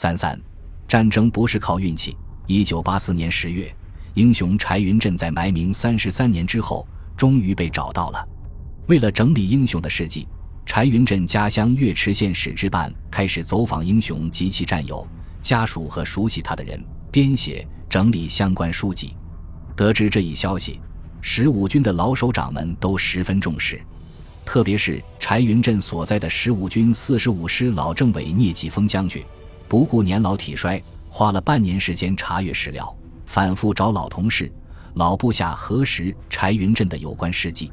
三三，战争不是靠运气。一九八四年十月，英雄柴云振在埋名三十三年之后，终于被找到了。为了整理英雄的事迹，柴云振家乡岳池县史志办开始走访英雄及其战友、家属和熟悉他的人，编写整理相关书籍。得知这一消息，十五军的老首长们都十分重视，特别是柴云振所在的十五军四十五师老政委聂继峰将军，不顾年老体衰。花了半年时间查阅史料，反复找老同事、老部下核实柴云振的有关事迹。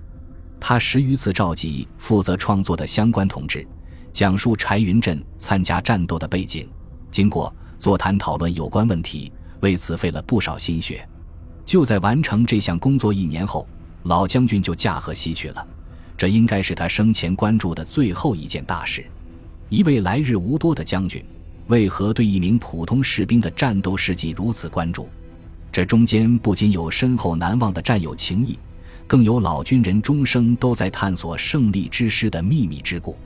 他十余次召集负责创作的相关同志，讲述柴云振参加战斗的背景、经过，座谈讨论有关问题，为此费了不少心血。就在完成这项工作一年后，老将军就驾鹤西去了。这应该是他生前关注的最后一件大事。一位来日无多的将军。为何对一名普通士兵的战斗事迹如此关注？这中间不仅有深厚难忘的战友情谊，更有老军人终生都在探索胜利之师的秘密之故。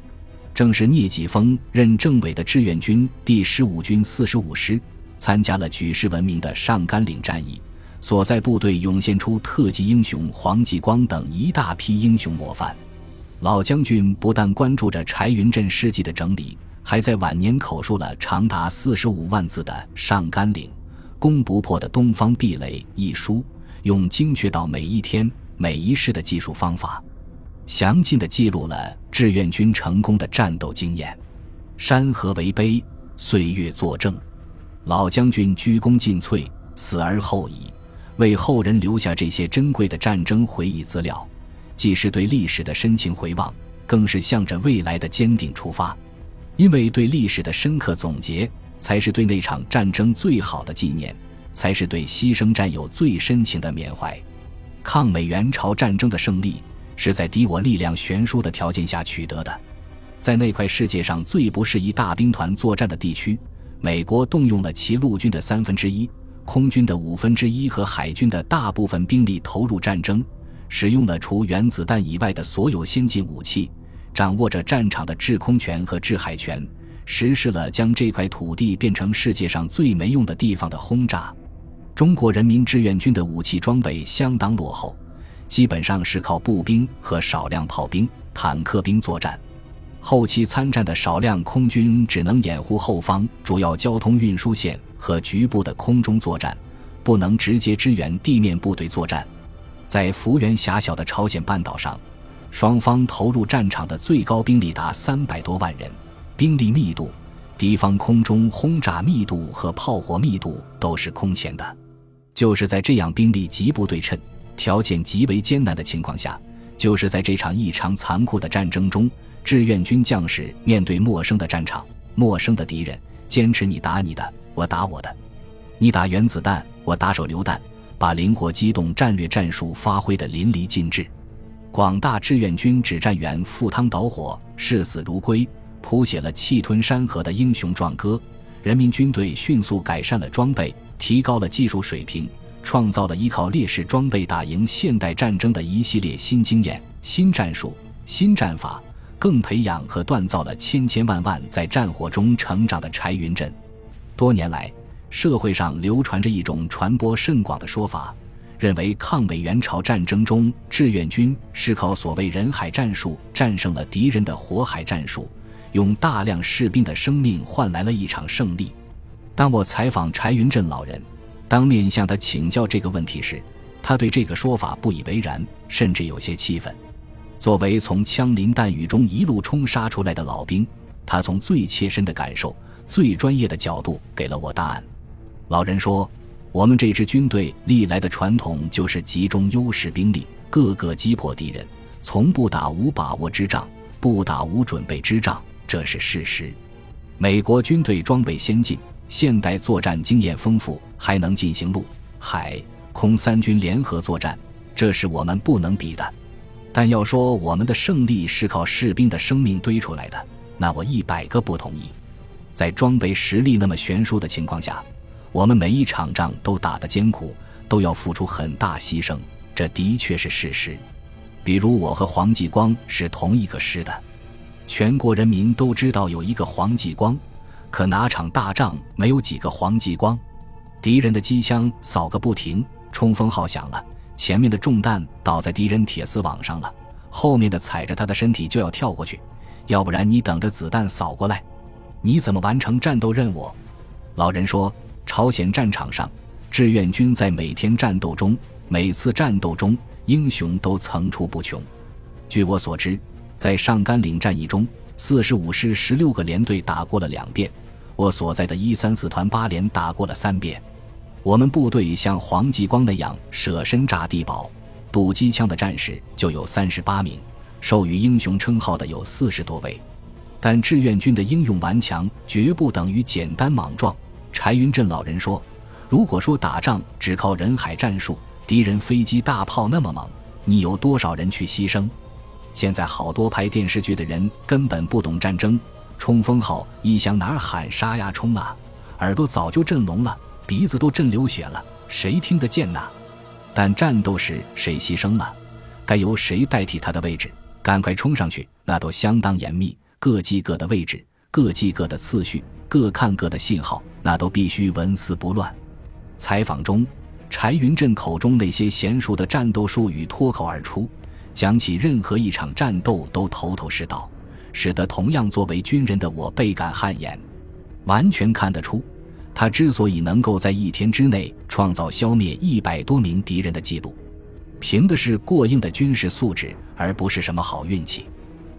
正是聂继峰任政委的志愿军第十五军四十五师，参加了举世闻名的上甘岭战役，所在部队涌现出特级英雄黄继光等一大批英雄模范。老将军不但关注着柴云振事迹的整理。还在晚年口述了长达四十五万字的《上甘岭，攻不破的东方壁垒》一书，用精确到每一天每一世的技术方法，详尽地记录了志愿军成功的战斗经验。山河为碑，岁月作证。老将军鞠躬尽瘁，死而后已，为后人留下这些珍贵的战争回忆资料，既是对历史的深情回望，更是向着未来的坚定出发。因为对历史的深刻总结，才是对那场战争最好的纪念，才是对牺牲战友最深情的缅怀。抗美援朝战争的胜利是在敌我力量悬殊的条件下取得的，在那块世界上最不适宜大兵团作战的地区，美国动用了其陆军的三分之一、空军的五分之一和海军的大部分兵力投入战争，使用了除原子弹以外的所有先进武器。掌握着战场的制空权和制海权，实施了将这块土地变成世界上最没用的地方的轰炸。中国人民志愿军的武器装备相当落后，基本上是靠步兵和少量炮兵、坦克兵作战。后期参战的少量空军只能掩护后方主要交通运输线和局部的空中作战，不能直接支援地面部队作战。在幅员狭小的朝鲜半岛上。双方投入战场的最高兵力达三百多万人，兵力密度、敌方空中轰炸密度和炮火密度都是空前的。就是在这样兵力极不对称、条件极为艰难的情况下，就是在这场异常残酷的战争中，志愿军将士面对陌生的战场、陌生的敌人，坚持你打你的，我打我的，你打原子弹，我打手榴弹，把灵活机动战略战术发挥得淋漓尽致。广大志愿军指战员赴汤蹈火、视死如归，谱写了气吞山河的英雄壮歌。人民军队迅速改善了装备，提高了技术水平，创造了依靠劣势装备打赢现代战争的一系列新经验、新战术、新战法，更培养和锻造了千千万万在战火中成长的柴云振。多年来，社会上流传着一种传播甚广的说法。认为抗美援朝战争中，志愿军是靠所谓人海战术战胜了敌人的火海战术，用大量士兵的生命换来了一场胜利。当我采访柴云振老人，当面向他请教这个问题时，他对这个说法不以为然，甚至有些气愤。作为从枪林弹雨中一路冲杀出来的老兵，他从最切身的感受、最专业的角度给了我答案。老人说。我们这支军队历来的传统就是集中优势兵力，各个击破敌人，从不打无把握之仗，不打无准备之仗，这是事实。美国军队装备先进，现代作战经验丰富，还能进行陆、海、空三军联合作战，这是我们不能比的。但要说我们的胜利是靠士兵的生命堆出来的，那我一百个不同意。在装备实力那么悬殊的情况下。我们每一场仗都打得艰苦，都要付出很大牺牲，这的确是事实。比如我和黄继光是同一个师的，全国人民都知道有一个黄继光，可哪场大仗没有几个黄继光？敌人的机枪扫个不停，冲锋号响了，前面的重弹倒在敌人铁丝网上了，后面的踩着他的身体就要跳过去，要不然你等着子弹扫过来，你怎么完成战斗任务？老人说，朝鲜战场上，志愿军在每天战斗中，每次战斗中，英雄都层出不穷。据我所知，在上甘岭战役中。四十五师十六个连队打过了两遍，我所在的一三四团八连打过了三遍。我们部队像黄继光那样舍身炸地堡、堵机枪的战士就有三十八名，授予英雄称号的有四十多位。但志愿军的英勇顽强绝不等于简单莽撞。柴云振老人说：“如果说打仗只靠人海战术，敌人飞机大炮那么猛，你有多少人去牺牲？”现在好多拍电视剧的人根本不懂战争，冲锋号一响哪儿喊杀呀冲啊，耳朵早就震聋了，鼻子都震流血了，谁听得见呐？但战斗时谁牺牲了，该由谁代替他的位置，赶快冲上去，那都相当严密，各记各的位置，各记各的次序，各看各的信号，那都必须纹丝不乱。采访中，柴云振口中那些娴熟的战斗术语脱口而出。讲起任何一场战斗都头头是道，使得同样作为军人的我倍感汗颜。完全看得出，他之所以能够在一天之内创造消灭一百多名敌人的记录，凭的是过硬的军事素质，而不是什么好运气。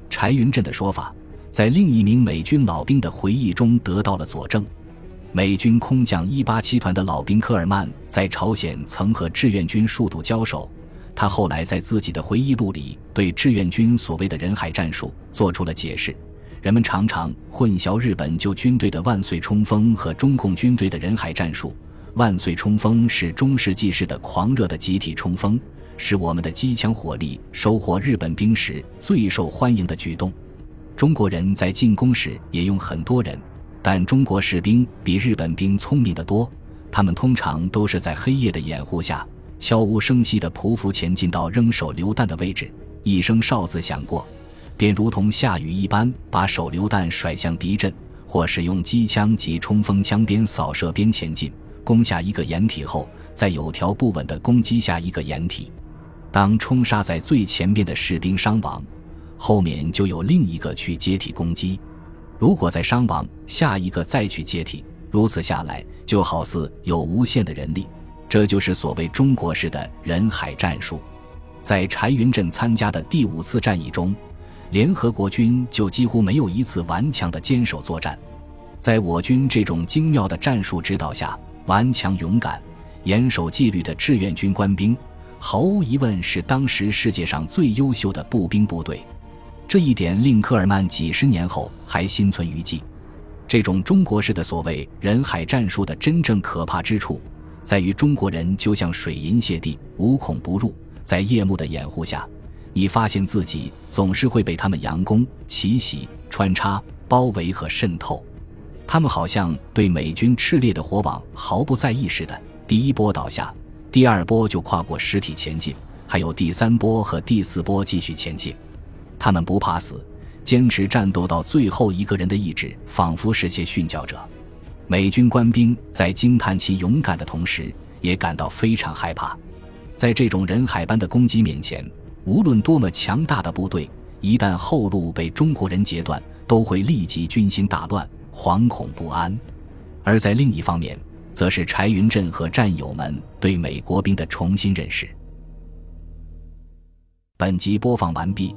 柴云振的说法，在另一名美军老兵的回忆中得到了佐证。美军空降一八七团的老兵科尔曼在朝鲜曾和志愿军数度交手。他后来在自己的回忆录里对志愿军所谓的人海战术做出了解释。人们常常混淆日本旧军队的万岁冲锋和中共军队的人海战术。万岁冲锋是中世纪式的狂热的集体冲锋，是我们的机枪火力收获日本兵时最受欢迎的举动。中国人在进攻时也用很多人，但中国士兵比日本兵聪明得多，他们通常都是在黑夜的掩护下。悄无声息地匍匐前进到扔手榴弹的位置，一声哨子响过，便如同下雨一般把手榴弹甩向敌阵，或使用机枪及冲锋枪边扫射边前进，攻下一个掩体后，再有条不紊地攻击下一个掩体。当冲杀在最前边的士兵伤亡，后面就有另一个去接替攻击；如果再伤亡，下一个再去接替，如此下来，就好似有无限的人力。这就是所谓中国式的人海战术。在柴云振参加的第五次战役中，联合国军就几乎没有一次顽强的坚守作战。在我军这种精妙的战术指导下，顽强勇敢、严守纪律的志愿军官兵，毫无疑问是当时世界上最优秀的步兵部队。这一点令科尔曼几十年后还心存余悸。这种中国式的所谓人海战术的真正可怕之处。在于中国人就像水银泻地，无孔不入。在夜幕的掩护下，你发现自己总是会被他们佯攻、奇袭、穿插、包围和渗透。他们好像对美军炽烈的火网毫不在意似的。第一波倒下，第二波就跨过尸体前进，还有第三波和第四波继续前进。他们不怕死，坚持战斗到最后一个人的意志，仿佛是些殉教者。美军官兵在惊叹其勇敢的同时，也感到非常害怕。在这种人海般的攻击面前，无论多么强大的部队，一旦后路被中国人截断，都会立即军心大乱、惶恐不安。而在另一方面，则是柴云振和战友们对美国兵的重新认识。本集播放完毕，